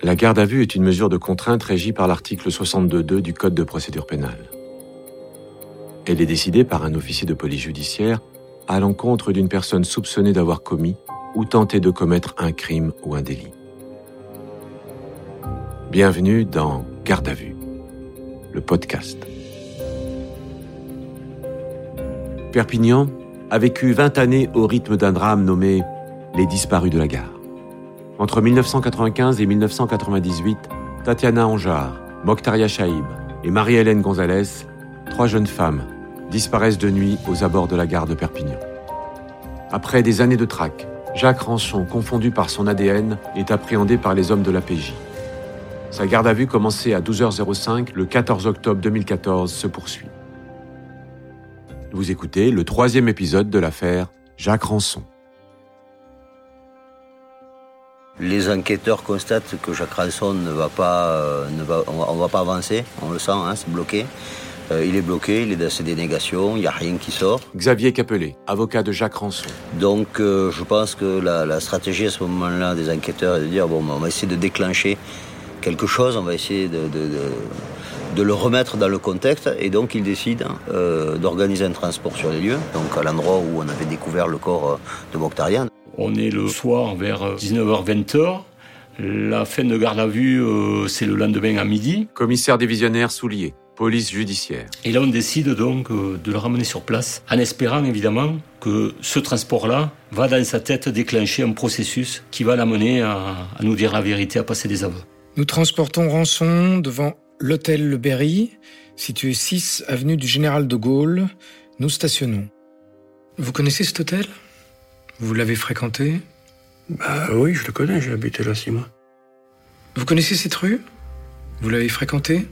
La garde à vue est une mesure de contrainte régie par l'article 62.2 du Code de procédure pénale. Elle est décidée par un officier de police judiciaire à l'encontre d'une personne soupçonnée d'avoir commis ou tenté de commettre un crime ou un délit. Bienvenue dans Garde à vue, le podcast. Perpignan a vécu 20 années au rythme d'un drame nommé Les disparus de la gare. Entre 1995 et 1998, Tatiana Anjar, Mokhtaria Chaïb et Marie-Hélène Gonzalez, trois jeunes femmes, disparaissent de nuit aux abords de la gare de Perpignan. Après des années de traque, Jacques Rançon, confondu par son ADN, est appréhendé par les hommes de la PJ. Sa garde à vue commencée à 12h05 le 14 octobre 2014 se poursuit. Vous écoutez le troisième épisode de l'affaire Jacques Rançon. Les enquêteurs constatent que Jacques Rançon ne va pas, euh, ne va, on, va, va pas avancer, on le sent, hein, c'est bloqué. Euh, il est bloqué, il est dans ses dénégations, il n'y a rien qui sort. Xavier Capelé, avocat de Jacques Rançon. Donc euh, je pense que la, la, stratégie à ce moment-là des enquêteurs est de dire bon, on va essayer de déclencher quelque chose, on va essayer de, de, de de le remettre dans le contexte et donc il décide euh, d'organiser un transport sur les lieux, donc à l'endroit où on avait découvert le corps euh, de Mokhtarian. On est le soir vers 19h-20h. La fin de garde à vue, euh, c'est le lendemain à midi. Commissaire divisionnaire Soulier, police judiciaire. Et là, on décide donc euh, de le ramener sur place, en espérant évidemment que ce transport-là va dans sa tête déclencher un processus qui va l'amener à, à nous dire la vérité, à passer des aveux. Nous transportons Rançon devant L'hôtel Le Berry, situé 6 avenue du Général de Gaulle, nous stationnons. Vous connaissez cet hôtel? Vous l'avez fréquenté Bah oui, je le connais, j'ai habité là six mois. Vous connaissez cette rue? Vous l'avez fréquentée?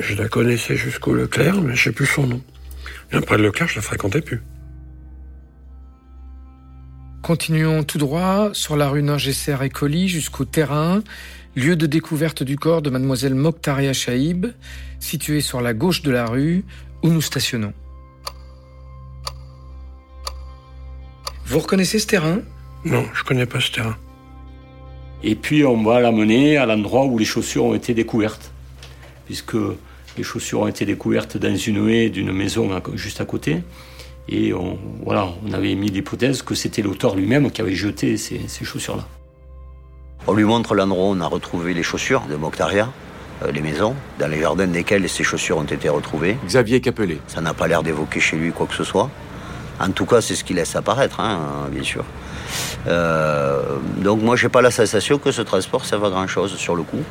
Je la connaissais jusqu'au Leclerc, mais je sais plus son nom. Et après le Leclerc, je la fréquentais plus. Continuons tout droit sur la rue Ningesser et Colli jusqu'au terrain lieu de découverte du corps de mademoiselle Mokhtaria Chaïb, situé sur la gauche de la rue où nous stationnons. Vous reconnaissez ce terrain? Non, je connais pas ce terrain. Et puis on va l'amener à l'endroit où les chaussures ont été découvertes, puisque les chaussures ont été découvertes dans une haie d'une maison juste à côté. Et on, voilà, on avait mis l'hypothèse que c'était l'auteur lui-même qui avait jeté ces, ces chaussures-là. On lui montre l'endroit où on a retrouvé les chaussures de Mokhtaria, euh, les maisons, dans les jardins desquels ces chaussures ont été retrouvées. Xavier Capelé. Ça n'a pas l'air d'évoquer chez lui quoi que ce soit. En tout cas, c'est ce qu'il laisse apparaître, hein, bien sûr. Euh, donc moi, j'ai pas la sensation que ce transport serve à grand-chose sur le coup.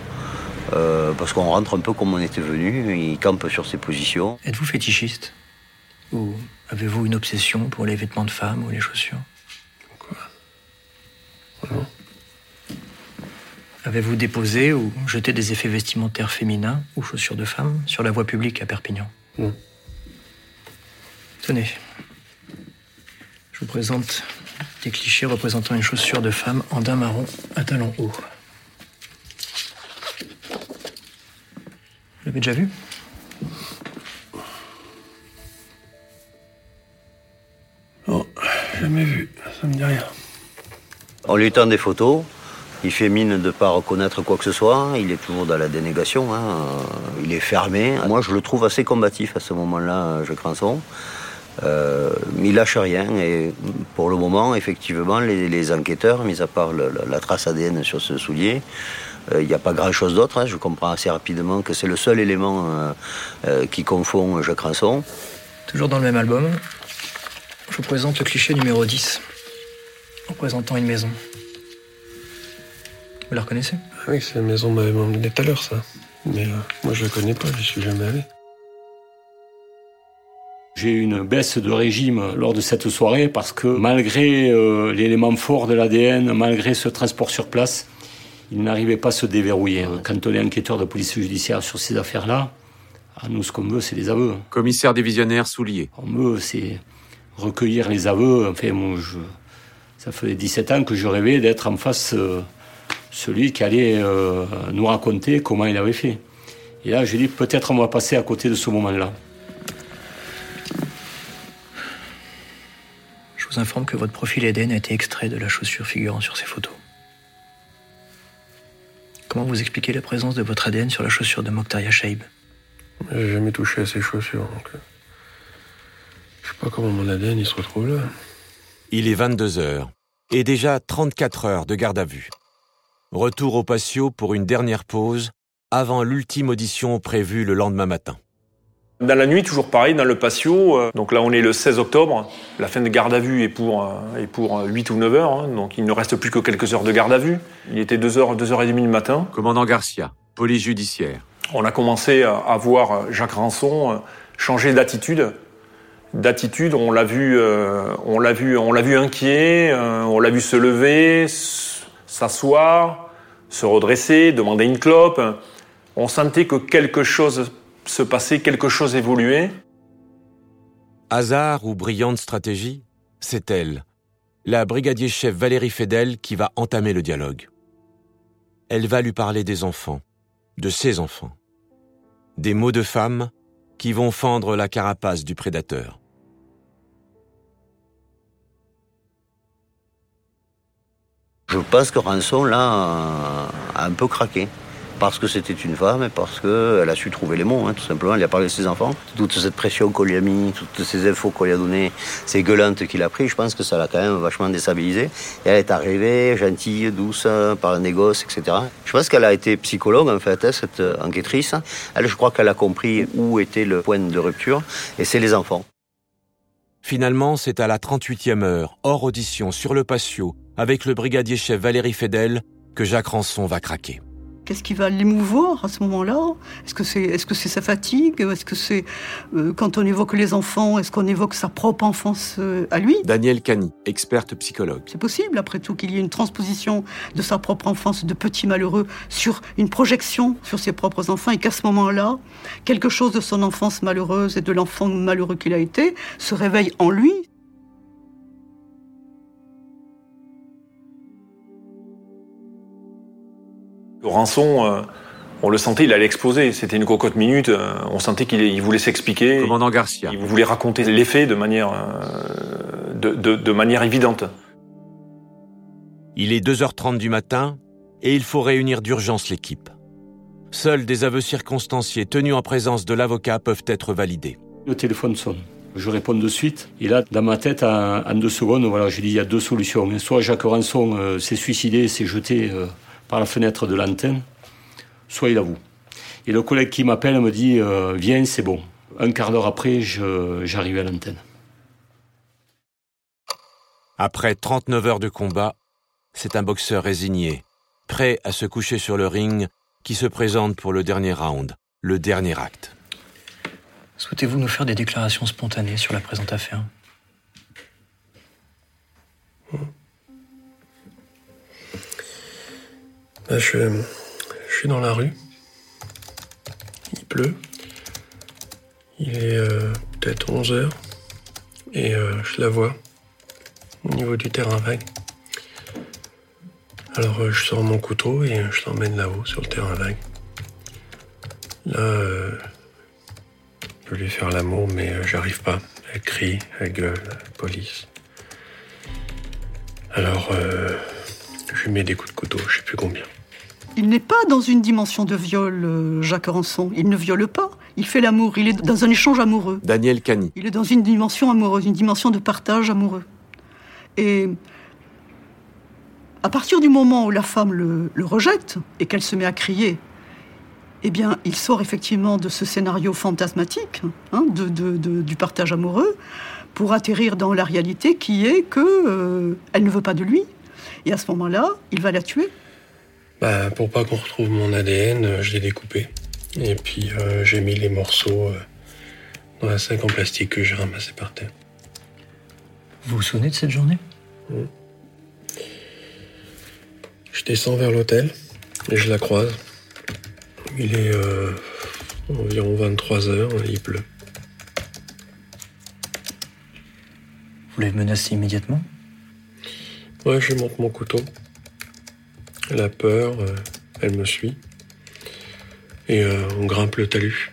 Euh, parce qu'on rentre un peu comme on était venu, il campe sur ses positions. Êtes-vous fétichiste? Ou avez-vous une obsession pour les vêtements de femmes ou les chaussures? Quoi? Non. Avez-vous déposé ou jeté des effets vestimentaires féminins ou chaussures de femmes sur la voie publique à Perpignan? Non. Tenez. Je vous présente des clichés représentant une chaussure de femme en daim marron à talons hauts. Vous l'avez déjà vu Non, jamais vu. Ça me dit rien. On lui tend des photos. Il fait mine de ne pas reconnaître quoi que ce soit. Il est toujours dans la dénégation. Hein. Il est fermé. Moi, je le trouve assez combatif à ce moment-là, Jacques Rançon. Euh, il lâche rien. Et pour le moment, effectivement, les, les enquêteurs, mis à part le, la, la, trace ADN sur ce soulier, il euh, n'y a pas grand-chose d'autre. Hein. Je comprends assez rapidement que c'est le seul élément euh, euh, qui confond Jacques Rançon. Toujours dans le même album, je vous présente le cliché numéro 10, représentant une maison. Vous la reconnaissez? Ah Oui, c'est la maison m'avait emmené tout à l'heure, ça. Mais euh, moi, je la connais pas, je suis jamais allé. J'ai eu une baisse de régime lors de cette soirée parce que malgré euh, l'élément fort de l'ADN, malgré ce transport sur place, il n'arrivait pas à se déverrouiller. Quand on est enquêteur de police judiciaire sur ces affaires-là, à nous, ce qu'on veut, c'est des aveux. Commissaire divisionnaire Soulier. On veut, c'est recueillir les aveux. Enfin, moi, je... ça fait 17 ans que je rêvais d'être en face euh, celui qui allait euh, nous raconter comment il avait fait. Et là, j'ai dit, peut-être on va passer à côté de ce moment-là. Vous informe que votre profil ADN a été extrait de la chaussure figurant sur ces photos. Comment vous expliquez la présence de votre ADN sur la chaussure de Mokhtaria Shaib? J'ai jamais touché à ces chaussures, donc. euh, Je sais pas comment mon ADN il se retrouve là. Il est 22 heures et déjà 34 heures de garde à vue. Retour au patio pour une dernière pause avant l'ultime audition prévue le lendemain matin. Dans la nuit, toujours pareil, dans le patio. euh, donc là, on est le 16 octobre. La fin de garde à vue est pour, euh, est pour euh, 8 ou 9 heures. hein. donc il ne reste plus que quelques heures de garde à vue. Il était 2h, 2h30 du matin. Commandant Garcia, police judiciaire. On a commencé à voir euh, Jacques Ranson euh, changer d'attitude. D'attitude, on l'a vu, euh, on l'a vu, on l'a vu inquiet, euh, on l'a vu se lever, s'asseoir, se redresser, demander une clope. On sentait que quelque chose se passait, quelque chose évoluait. Hasard ou brillante stratégie, c'est elle, la brigadier-chef Valérie Fedel, qui va entamer le dialogue. Elle va lui parler des enfants, de ses enfants. Des mots de femme qui vont fendre la carapace du prédateur. Je pense que Ranson, là, a un peu craqué. Parce que c'était une femme et parce qu'elle a su trouver les mots, hein, tout simplement. Elle a parlé de ses enfants. Toute cette pression qu'on lui a mis, toutes ces infos qu'on lui a données, ces gueulantes qu'il a pris, je pense que ça l'a quand même vachement déstabilisée. Et elle est arrivée, gentille, douce, par un négoce, etc. Je pense qu'elle a été psychologue, en fait, hein, cette enquêtrice. Elle, je crois qu'elle a compris où était le point de rupture, et c'est les enfants. Finalement, c'est à la 38e heure, hors audition, sur le patio, avec le brigadier-chef Valérie Fedel, que Jacques Ranson va craquer. Qu'est-ce qui va l'émouvoir à ce moment-là? Est-ce que c'est est-ce que c'est sa fatigue? Est-ce que c'est euh, quand on évoque les enfants Est-ce qu'on évoque sa propre enfance euh, à lui? Daniel Cani, experte psychologue. C'est possible, après tout, qu'il y ait une transposition de sa propre enfance de petit malheureux sur une projection sur ses propres enfants et qu'à ce moment-là, quelque chose de son enfance malheureuse et de l'enfant malheureux qu'il a été se réveille en lui. Rançon, euh, on le sentait, il allait exploser. C'était une cocotte minute. euh, on sentait qu'il il voulait s'expliquer. Commandant Garcia. Il voulait raconter les faits de manière, euh, de, de- de manière évidente. Il est 2h30 du matin et il faut réunir d'urgence l'équipe. Seuls des aveux circonstanciés tenus en présence de l'avocat peuvent être validés. Le téléphone sonne. Je réponds de suite. Et là, dans ma tête, en, en deux secondes, voilà, je dis il y a deux solutions. Soit Jacques Ranson euh, s'est suicidé, s'est jeté euh, par la fenêtre de l'antenne, soit il avoue. Et le collègue qui m'appelle me dit euh, Viens, c'est bon. Un quart d'heure après, j'arrive à l'antenne. Après 39 heures de combat, c'est un boxeur résigné, prêt à se coucher sur le ring, qui se présente pour le dernier round, le dernier acte. Souhaitez-vous nous faire des déclarations spontanées sur la présente affaire? Je, suis dans la rue. Il pleut. Il est euh, peut-être 11 heures. Et euh, je la vois au niveau du terrain vague. Alors euh, je sors mon couteau et je l'emmène là-haut sur le terrain vague. Là, je veux lui faire l'amour, mais j'arrive pas. Elle crie, elle gueule, police. Alors, je lui mets des coups de couteau, je sais plus combien. Il n'est pas dans une dimension de viol, euh, Jacques Ranson. Il ne viole pas. Il fait l'amour. Il est dans un échange amoureux. Daniel Cani, Il est dans une dimension amoureuse, une dimension de partage amoureux. Et à partir du moment où la femme le, le rejette et qu'elle se met à crier, eh bien, il sort effectivement de ce scénario fantasmatique hein, de, de- de- du partage amoureux pour atterrir dans la réalité qui est que euh, elle ne veut pas de lui. Et à ce moment-là, il va la tuer. Bah, pour pas qu'on retrouve mon ADN, euh, je l'ai découpé. Et puis euh, j'ai mis les morceaux euh, dans un sac en plastique que j'ai ramassé par terre. Vous vous souvenez de cette journée? Je descends vers l'hôtel et je la croise. Il est euh, environ 23 heures, il pleut. Vous l'avez menacée immédiatement? Ouais, je lui montre mon couteau. Elle a peur, euh, elle me suit. Et euh, on grimpe le talus.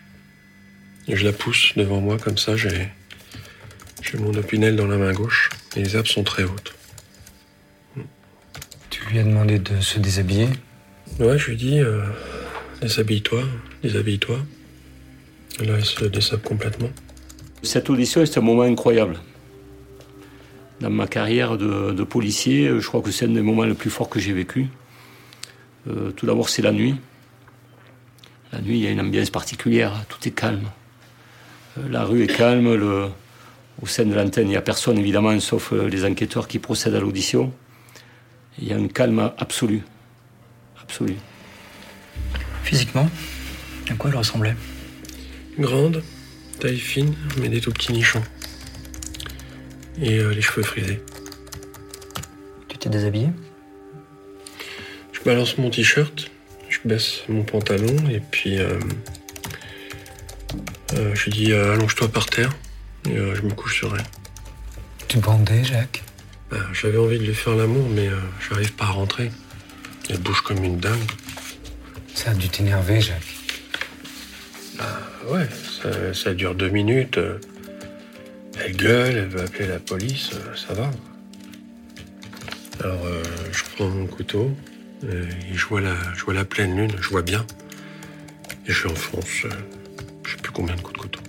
Et je la pousse devant moi comme ça, j'ai j'ai mon opinel dans la main gauche. Et les herbes sont très hautes. Tu lui as demandé de se déshabiller? Ouais, je lui dis, euh, déshabille-toi, déshabille-toi. Là, elle se dessape complètement. Cette audition, c'est un moment incroyable. Dans ma carrière de, policier, je crois que c'est un des moments les plus forts que j'ai vécu. Euh, tout d'abord, c'est la nuit. La nuit, il y a une ambiance particulière, tout est calme. Euh, la rue est calme, le, au sein de l'antenne, il n'y a personne évidemment, sauf euh, les enquêteurs qui procèdent à l'audition. Il y a un calme absolu. Absolu. Physiquement, à quoi elle ressemblait? Grande, taille fine, mais des tout petits nichons. Et euh, les cheveux frisés. Tu t'es déshabillé? Je balance mon t-shirt, je baisse mon pantalon et puis euh, euh, je lui dis allonge-toi par terre et je me couche sur elle. Tu bandais, Jacques? Bah, J'avais envie de lui faire l'amour, mais j'arrive pas à rentrer. Elle bouge comme une dingue. Ça a dû t'énerver, Jacques. Bah ouais, ça, dure deux minutes. Elle gueule, elle veut appeler la police, ça va. Alors je prends mon couteau, euh, et je vois, la, je vois la pleine lune, je vois bien. Et je l'enfonce, euh, je sais plus combien de coups de couteau.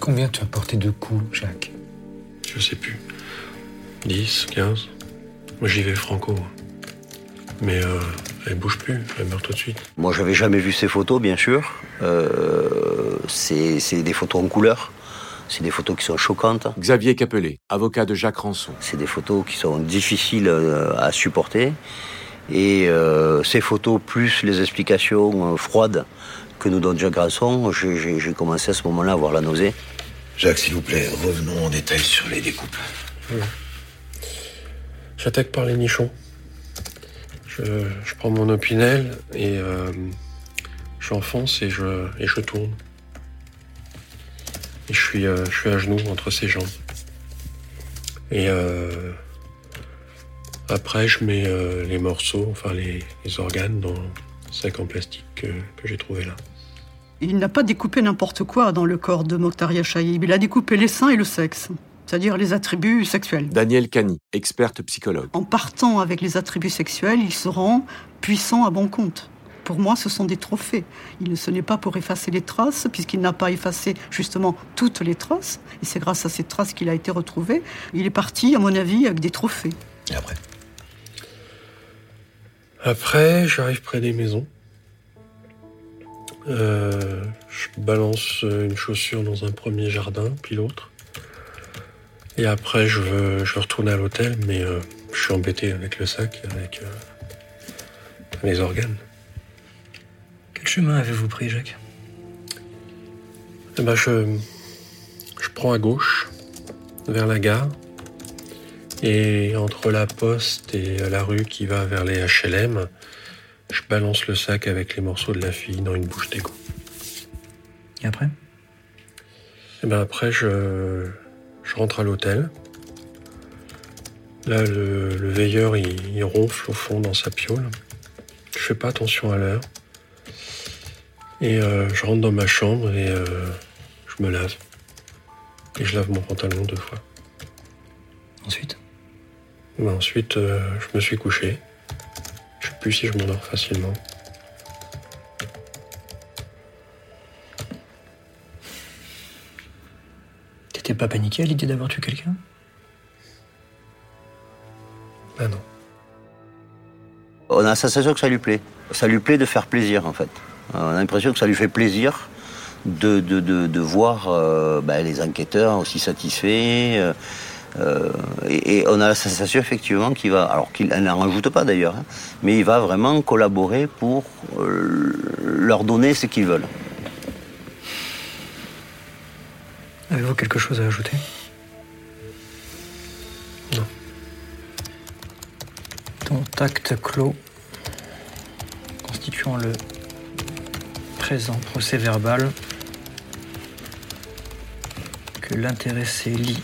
Combien tu as porté de coups, Jacques? Je sais plus. 10, 15. Moi j'y vais franco. Mais euh, elle bouge plus, elle meurt tout de suite. Moi j'avais jamais vu ces photos, bien sûr. c'est des photos en couleur. C'est des photos qui sont choquantes. Xavier Capelé, avocat de Jacques Ranson. C'est des photos qui sont difficiles euh, à supporter. Et euh, ces photos, plus les explications euh, froides que nous donne Jacques Ranson, j'ai commencé à ce moment-là à avoir la nausée. Jacques, s'il vous plaît, revenons en détail sur les découpes. J'attaque par les nichons. Je, prends mon opinel et j'enfonce et je, et je tourne. Et je suis, euh, je suis à genoux entre ses jambes. Et euh, après, je mets euh, les morceaux, enfin les, organes dans le sac en plastique que, j'ai trouvé là. Il n'a pas découpé n'importe quoi dans le corps de Mokhtaria Chaïb. Il a découpé les seins et le sexe, c'est-à-dire les attributs sexuels. Daniel Cani, experte psychologue. En partant avec les attributs sexuels, il se rend puissant à bon compte. Pour moi, ce sont des trophées. Il, ce n'est pas pour effacer les traces, puisqu'il n'a pas effacé justement toutes les traces. Et c'est grâce à ces traces qu'il a été retrouvé. Il est parti, à mon avis, avec des trophées. Et après? Après, j'arrive près des maisons. Euh, je balance une chaussure dans un premier jardin, puis l'autre. Et après, je veux, je retourner à l'hôtel, mais euh, je suis embêté avec le sac, avec euh, les organes. Quel chemin avez-vous pris, Jacques eh ben, je, je prends à gauche, vers la gare. Et entre la poste et la rue qui va vers les HLM, je balance le sac avec les morceaux de la fille dans une bouche d'égout. Et après? Et eh ben après, je, je rentre à l'hôtel. Là, le, veilleur, il, il, ronfle au fond dans sa piole. Je fais pas attention à l'heure. Et euh, je rentre dans ma chambre et euh, je me lave. Et je lave mon pantalon deux fois. Ensuite? Ben Ensuite, euh, je me suis couché. Je sais plus si je m'endors facilement. T'étais pas paniqué à l'idée d'avoir tué quelqu'un? Ben non. On a la sensation que ça lui plaît. Ça lui plaît de faire plaisir, en fait. On a l'impression que ça lui fait plaisir de, de, de, voir euh, ben, les enquêteurs aussi satisfaits. Euh, euh, et, on a la sensation effectivement qu'il va, alors qu'il n'en rajoute pas d'ailleurs, hein, mais il va vraiment collaborer pour leur donner ce qu'ils veulent. Avez-vous quelque chose à ajouter? Non. Contact clos constituant le présent procès verbal que l'intéressé lit.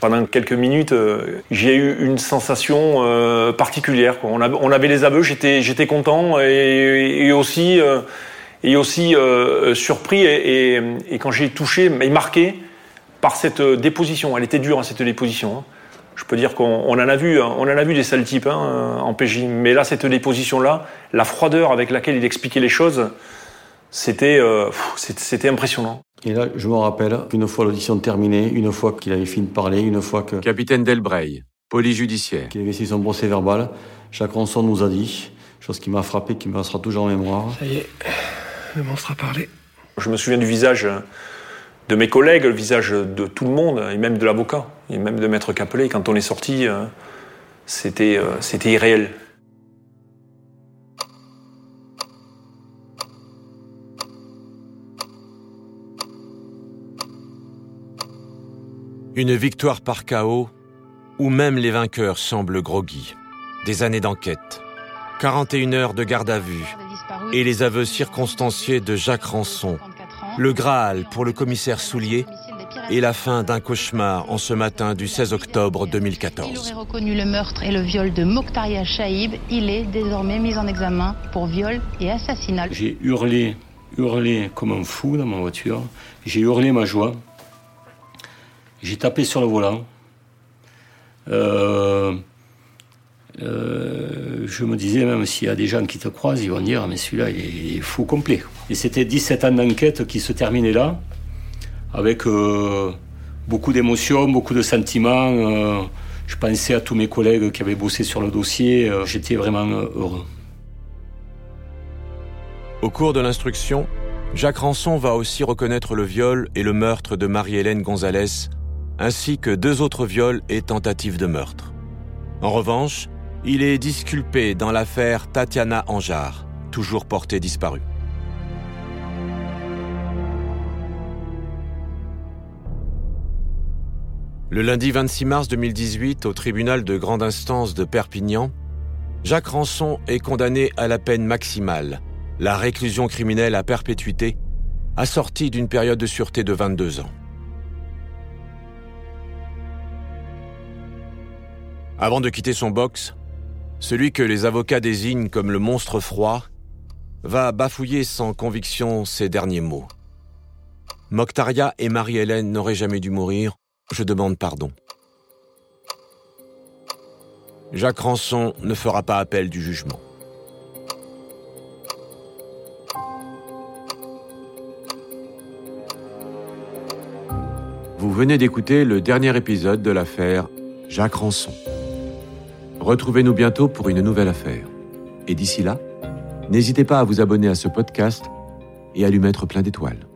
Pendant quelques minutes, euh, j'ai eu une sensation euh, particulière. On, avait, les aveux, j'étais, content et, aussi, euh, surpris et, quand j'ai touché et marqué par cette déposition. Elle était dure, hein, cette déposition. Hein. Je peux dire qu'on en a vu, on en a vu des sales types hein, en PJ, mais là, cette déposition-là, la froideur avec laquelle il expliquait les choses, c'était euh, c'était impressionnant. Et là, je me rappelle une fois l'audition terminée, une fois qu'il avait fini de parler, une fois que. Capitaine Delbray, police judiciaire. Qu'il avait fait son procès verbal, Jacques Ronson nous a dit, chose qui m'a frappé, qui me restera toujours en mémoire. Ça y est, le monstre a parlé. Je me souviens du visage de mes collègues, le visage de tout le monde, et même de l'avocat, et même de Maître Capelet. Quand on est sorti, euh, c'était euh, c'était irréel. Une victoire par chaos où même les vainqueurs semblent groggy. Des années d'enquête, 41 heures de garde à vue et les aveux circonstanciés de Jacques Rançon, le Graal pour le commissaire Soulier et la fin d'un cauchemar en ce matin du 16 octobre 2014. Il aurait reconnu le meurtre et le viol de Mokhtaria Chaïb. Il est désormais mis en examen pour viol et assassinat. J'ai hurlé, hurlé comme un fou dans ma voiture. J'ai hurlé ma joie. J'ai tapé sur le volant. Euh, euh, je me disais, même s'il y a des gens qui te croisent, ils vont dire, mais celui-là, il est fou complet. Et c'était 17 ans d'enquête qui se terminaient là, avec euh, beaucoup d'émotions, beaucoup de sentiments. Je pensais à tous mes collègues qui avaient bossé sur le dossier. J'étais vraiment heureux. Au cours de l'instruction, Jacques Rançon va aussi reconnaître le viol et le meurtre de Marie-Hélène Gonzalez, ainsi que deux autres viols et tentatives de meurtre. En revanche, il est disculpé dans l'affaire Tatiana Anjar, toujours portée disparue. Le lundi 26 mars 2018, au tribunal de grande instance de Perpignan, Jacques Rançon est condamné à la peine maximale, la réclusion criminelle à perpétuité, assortie d'une période de sûreté de 22 ans. Avant de quitter son box, celui que les avocats désignent comme le monstre froid va bafouiller sans conviction ces derniers mots. Mokhtaria et Marie-Hélène n'auraient jamais dû mourir, je demande pardon. Jacques Rançon ne fera pas appel du jugement. Vous venez d'écouter le dernier épisode de l'affaire Jacques Rançon. Retrouvez-nous bientôt pour une nouvelle affaire. Et d'ici là, n'hésitez pas à vous abonner à ce podcast et à lui mettre plein d'étoiles.